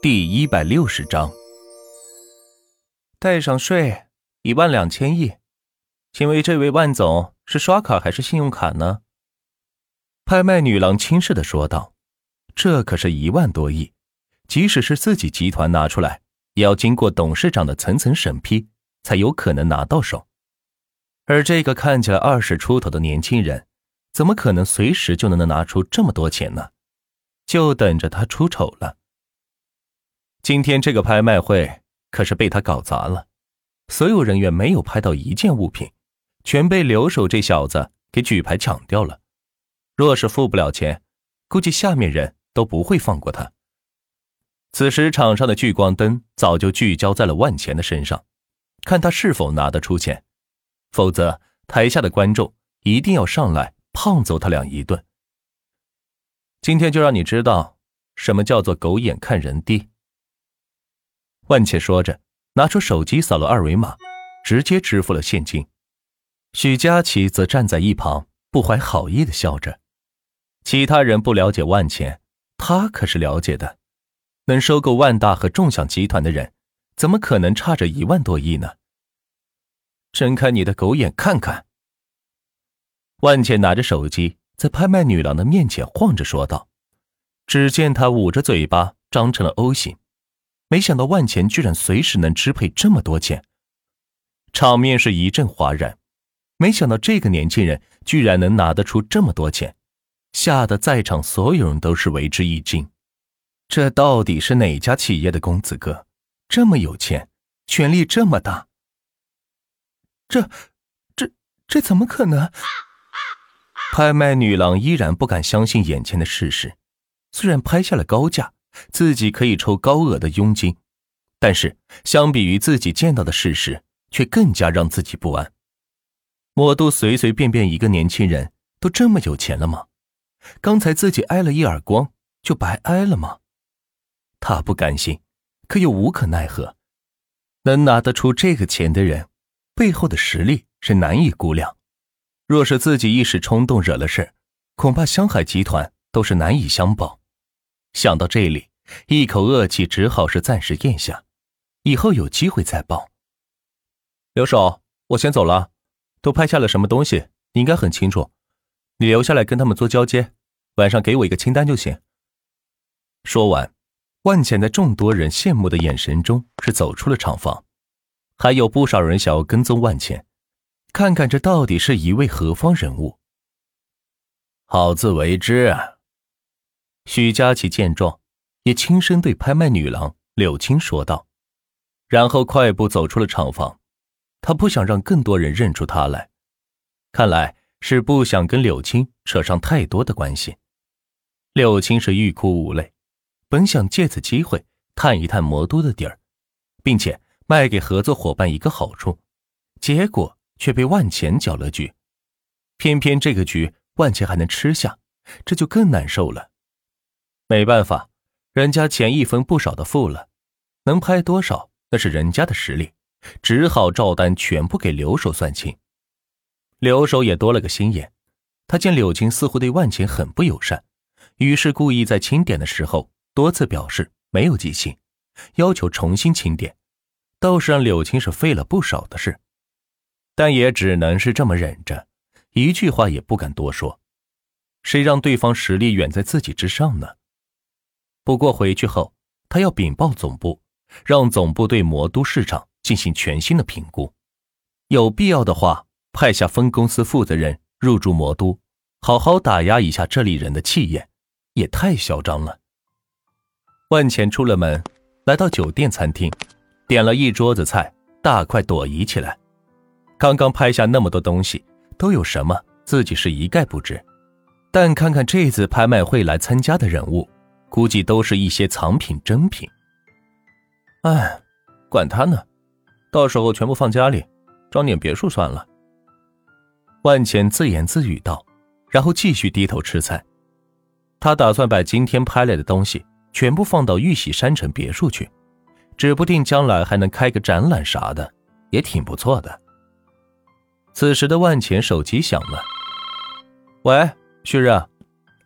第一百六十章，带上税一万两千亿，请问这位万总是刷卡还是信用卡呢？拍卖女郎轻视的说道：“这可是一万多亿，即使是自己集团拿出来，也要经过董事长的层层审批，才有可能拿到手。而这个看起来二十出头的年轻人，怎么可能随时就能拿出这么多钱呢？就等着他出丑了。”今天这个拍卖会可是被他搞砸了，所有人员没有拍到一件物品，全被留守这小子给举牌抢掉了。若是付不了钱，估计下面人都不会放过他。此时场上的聚光灯早就聚焦在了万钱的身上，看他是否拿得出钱，否则台下的观众一定要上来胖揍他俩一顿。今天就让你知道什么叫做狗眼看人低。万茜说着，拿出手机扫了二维码，直接支付了现金。许佳琪则站在一旁，不怀好意的笑着。其他人不了解万茜，他可是了解的。能收购万大和众享集团的人，怎么可能差着一万多亿呢？睁开你的狗眼看看！万茜拿着手机在拍卖女郎的面前晃着说道。只见她捂着嘴巴，张成了 O 型。没想到万钱居然随时能支配这么多钱，场面是一阵哗然。没想到这个年轻人居然能拿得出这么多钱，吓得在场所有人都是为之一惊。这到底是哪家企业的公子哥？这么有钱，权力这么大？这、这、这怎么可能？拍卖女郎依然不敢相信眼前的事实，虽然拍下了高价。自己可以抽高额的佣金，但是相比于自己见到的事实，却更加让自己不安。魔都随随便便一个年轻人都这么有钱了吗？刚才自己挨了一耳光，就白挨了吗？他不甘心，可又无可奈何。能拿得出这个钱的人，背后的实力是难以估量。若是自己一时冲动惹了事，恐怕香海集团都是难以相保。想到这里，一口恶气只好是暂时咽下，以后有机会再报。留守，我先走了。都拍下了什么东西？你应该很清楚。你留下来跟他们做交接，晚上给我一个清单就行。说完，万浅在众多人羡慕的眼神中是走出了厂房，还有不少人想要跟踪万浅，看看这到底是一位何方人物。好自为之啊。许佳琪见状，也轻声对拍卖女郎柳青说道，然后快步走出了厂房。他不想让更多人认出他来，看来是不想跟柳青扯上太多的关系。柳青是欲哭无泪，本想借此机会探一探魔都的底儿，并且卖给合作伙伴一个好处，结果却被万钱搅了局。偏偏这个局万钱还能吃下，这就更难受了。没办法，人家钱一分不少的付了，能拍多少那是人家的实力，只好照单全部给刘守算清。刘守也多了个心眼，他见柳青似乎对万钱很不友善，于是故意在清点的时候多次表示没有记清，要求重新清点，倒是让柳青是费了不少的事，但也只能是这么忍着，一句话也不敢多说，谁让对方实力远在自己之上呢？不过回去后，他要禀报总部，让总部对魔都市场进行全新的评估，有必要的话，派下分公司负责人入驻魔都，好好打压一下这里人的气焰，也太嚣张了。万钱出了门，来到酒店餐厅，点了一桌子菜，大快朵颐起来。刚刚拍下那么多东西，都有什么，自己是一概不知，但看看这次拍卖会来参加的人物。估计都是一些藏品珍品。哎，管他呢，到时候全部放家里，装点别墅算了。万钱自言自语道，然后继续低头吃菜。他打算把今天拍来的东西全部放到玉玺山城别墅去，指不定将来还能开个展览啥的，也挺不错的。此时的万钱手机响了，喂，旭日，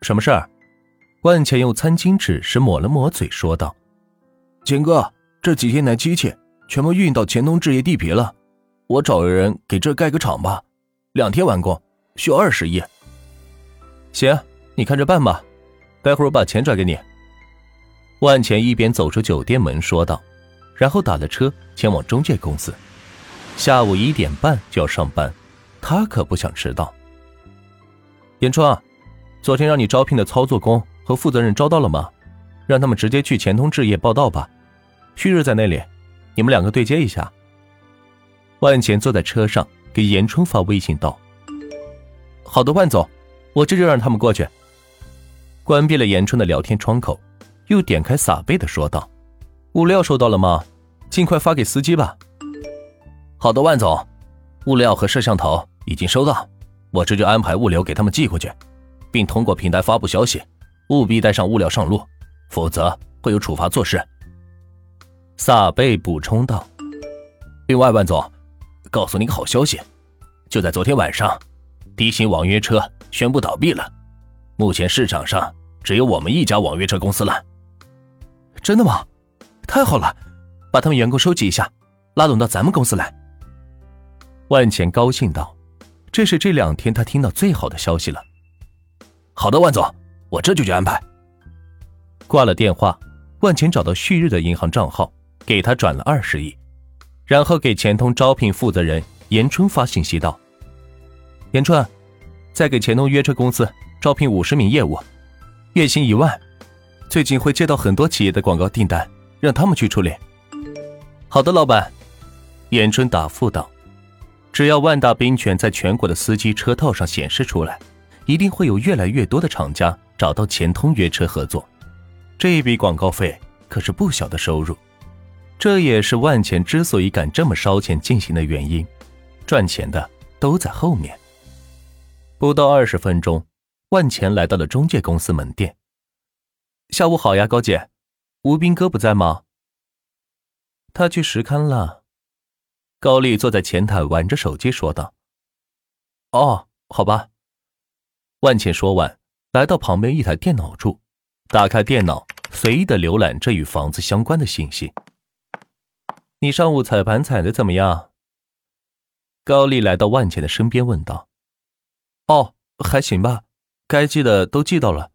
什么事儿？万钱用餐巾纸是抹了抹嘴，说道：“钱哥，这几天那机器全部运到钱东置业地皮了，我找个人给这盖个厂吧，两天完工，需要二十亿。行，你看着办吧，待会儿我把钱转给你。万钱一边走出酒店门说道，然后打了车前往中介公司。下午一点半就要上班，他可不想迟到。严川，昨天让你招聘的操作工和负责人招到了吗？让他们直接去钱通置业报道吧。旭日在那里，你们两个对接一下。万钱坐在车上给严春发微信道：“好的，万总，我这就让他们过去。”关闭了严春的聊天窗口。又点开撒贝的说道：“物料收到了吗？尽快发给司机吧。”“好的，万总，物料和摄像头已经收到，我这就安排物流给他们寄过去，并通过平台发布消息，务必带上物料上路，否则会有处罚措施。”撒贝补充道。“另外，万总，告诉你个好消息，就在昨天晚上，低薪网约车宣布倒闭了，目前市场上只有我们一家网约车公司了。”真的吗？太好了，把他们员工收集一下，拉拢到咱们公司来。万钱高兴道：“这是这两天他听到最好的消息了。”好的，万总，我这就去安排。挂了电话，万钱找到旭日的银行账号，给他转了二十亿，然后给钱通招聘负责人严春发信息道：“严春，再给钱通约车公司招聘五十名业务，月薪一万。”最近会接到很多企业的广告订单，让他们去处理。好的，老板。严春答复道：“只要万大冰泉在全国的司机车套上显示出来，一定会有越来越多的厂家找到钱通约车合作。这一笔广告费可是不小的收入。这也是万钱之所以敢这么烧钱进行的原因。赚钱的都在后面。”不到二十分钟，万钱来到了中介公司门店。下午好呀，高姐，吴斌哥不在吗？他去石勘了。高丽坐在前台玩着手机说道：“哦，好吧。”万茜说完，来到旁边一台电脑处，打开电脑，随意的浏览这与房子相关的信息。你上午踩盘踩的怎么样？高丽来到万茜的身边问道：“哦，还行吧，该记的都记到了。”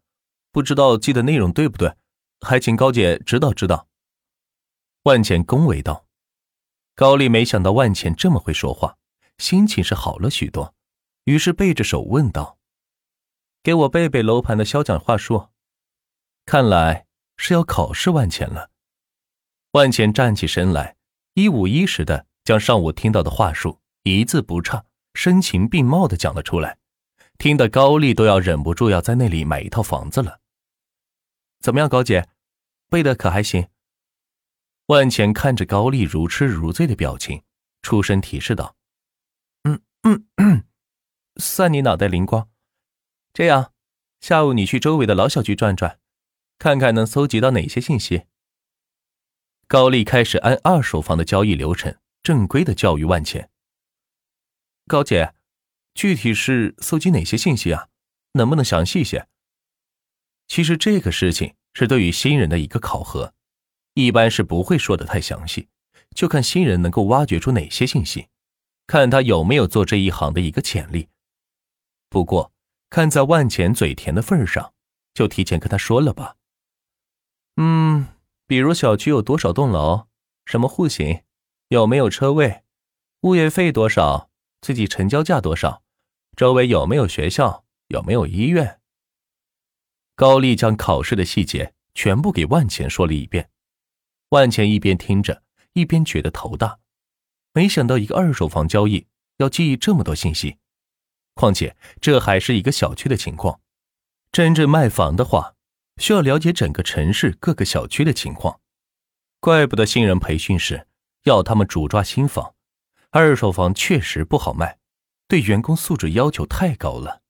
不知道记的内容对不对，还请高姐指导指导。万茜恭维道。高丽没想到万茜这么会说话，心情是好了许多，于是背着手问道：“给我背背楼盘的销讲话术。”看来是要考试万茜了。万茜站起身来，一五一十的将上午听到的话术一字不差、声情并茂的讲了出来。听得高丽都要忍不住要在那里买一套房子了。怎么样，高姐，背的可还行？万钱看着高丽如痴如醉的表情，出声提示道：“嗯嗯嗯，算你脑袋灵光。这样，下午你去周围的老小区转转，看看能搜集到哪些信息。”高丽开始按二手房的交易流程，正规的教育万钱。高姐。具体是搜集哪些信息啊？能不能详细些？其实这个事情是对于新人的一个考核，一般是不会说的太详细，就看新人能够挖掘出哪些信息，看他有没有做这一行的一个潜力。不过看在万钱嘴甜的份上，就提前跟他说了吧。嗯，比如小区有多少栋楼，什么户型，有没有车位，物业费多少，自己成交价多少。周围有没有学校？有没有医院？高丽将考试的细节全部给万钱说了一遍。万钱一边听着，一边觉得头大。没想到一个二手房交易要记忆这么多信息，况且这还是一个小区的情况。真正卖房的话，需要了解整个城市各个小区的情况。怪不得新人培训时要他们主抓新房，二手房确实不好卖。对员工素质要求太高了。